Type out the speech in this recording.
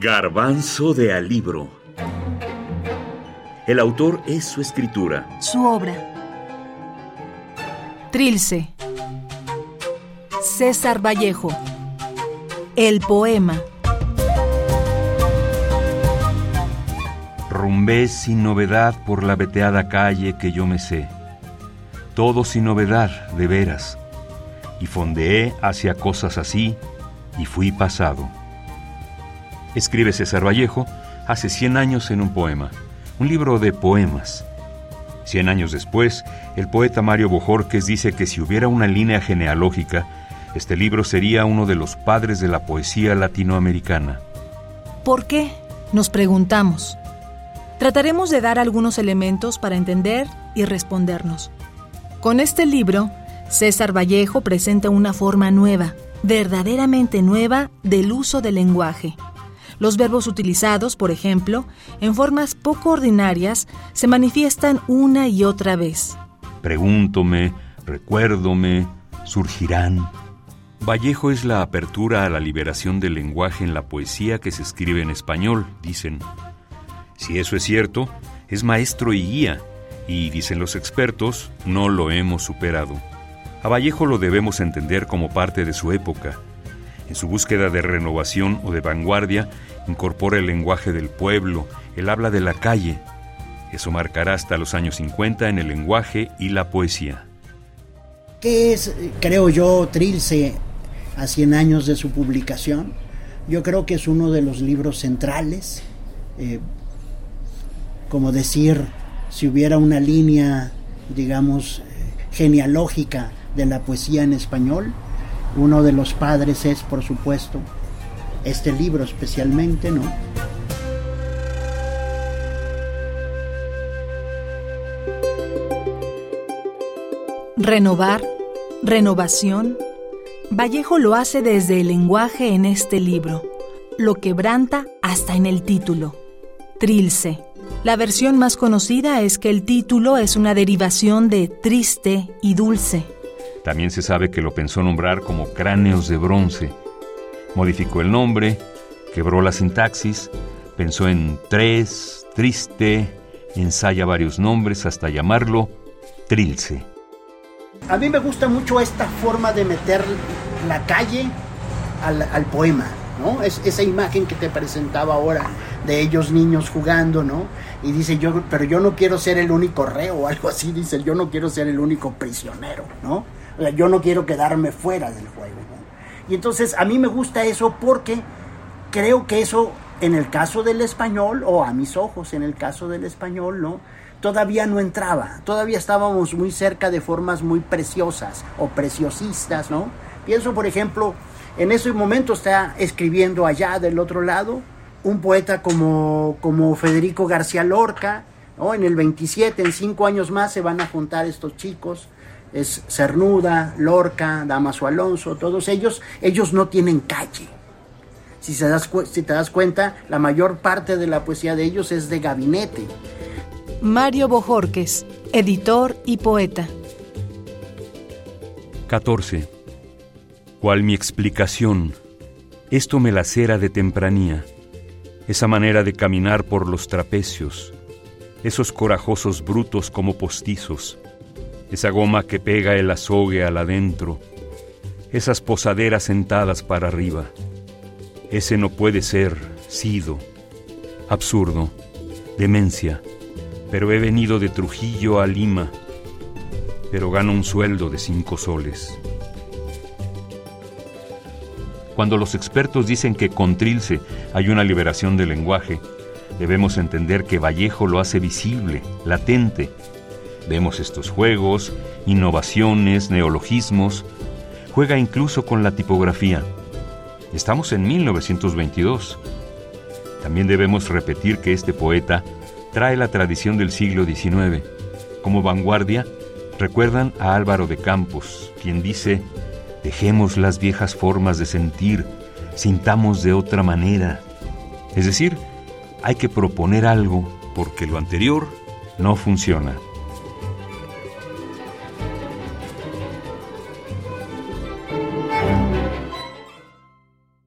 Garbanzo de Alibro. El autor es su escritura. Su obra. Trilce. César Vallejo. El poema. Rumbé sin novedad por la veteada calle que yo me sé. Todo sin novedad, de veras. Y fondeé hacia cosas así y fui pasado. Escribe César Vallejo hace 100 años en un poema, un libro de poemas. Cien años después, el poeta Mario Bojorques dice que si hubiera una línea genealógica, este libro sería uno de los padres de la poesía latinoamericana. ¿Por qué? Nos preguntamos. Trataremos de dar algunos elementos para entender y respondernos. Con este libro, César Vallejo presenta una forma nueva, verdaderamente nueva, del uso del lenguaje. Los verbos utilizados, por ejemplo, en formas poco ordinarias, se manifiestan una y otra vez. Pregúntome, recuérdome, surgirán. Vallejo es la apertura a la liberación del lenguaje en la poesía que se escribe en español, dicen. Si eso es cierto, es maestro y guía, y, dicen los expertos, no lo hemos superado. A Vallejo lo debemos entender como parte de su época. En su búsqueda de renovación o de vanguardia, incorpora el lenguaje del pueblo, el habla de la calle. Eso marcará hasta los años 50 en el lenguaje y la poesía. ¿Qué es, creo yo, Trilce a 100 años de su publicación? Yo creo que es uno de los libros centrales, eh, como decir, si hubiera una línea, digamos, eh, genealógica de la poesía en español, uno de los padres es, por supuesto, este libro especialmente, ¿no? Renovar, renovación. Vallejo lo hace desde el lenguaje en este libro. Lo quebranta hasta en el título. Trilce. La versión más conocida es que el título es una derivación de triste y dulce. También se sabe que lo pensó nombrar como cráneos de bronce. Modificó el nombre, quebró la sintaxis, pensó en tres, triste, ensaya varios nombres hasta llamarlo Trilce. A mí me gusta mucho esta forma de meter la calle al, poema, ¿no? Es, esa imagen que te presentaba ahora de ellos niños jugando, ¿no? Y dice yo, pero yo no quiero ser el único reo o algo así, dice, yo no quiero ser el único prisionero, ¿no? Yo no quiero quedarme fuera del juego. Y entonces a mí me gusta eso porque creo que eso en el caso del español, o a mis ojos en el caso del español, ¿no? todavía no entraba, todavía estábamos muy cerca de formas muy preciosas o preciosistas, ¿no? Pienso, por ejemplo, en ese momento está escribiendo allá del otro lado un poeta como, como Federico García Lorca, ¿no? En el 27, en cinco años más se van a juntar estos chicos, es Cernuda, Lorca, Damaso Alonso, todos ellos, ellos no tienen calle. Si, se das, si te das cuenta, la mayor parte de la poesía de ellos es de gabinete. Mario Bojorques, editor y poeta. 14. ¿Cuál mi explicación? Esto me lacera de tempranía, esa manera de caminar por los trapecios, esos corajosos brutos como postizos, esa goma que pega el azogue al adentro, esas posaderas sentadas para arriba. Ese no puede ser, sido, absurdo, demencia pero he venido de Trujillo a Lima, pero gano un sueldo de cinco soles. Cuando los expertos dicen que con Trilce hay una liberación del lenguaje, debemos entender que Vallejo lo hace visible, latente. Vemos estos juegos, innovaciones, neologismos, juega incluso con la tipografía. Estamos en 1922. También debemos repetir que este poeta trae la tradición del siglo XIX. Como vanguardia, recuerdan a Álvaro de Campos, quien dice, dejemos las viejas formas de sentir, sintamos de otra manera. Es decir, hay que proponer algo porque lo anterior no funciona.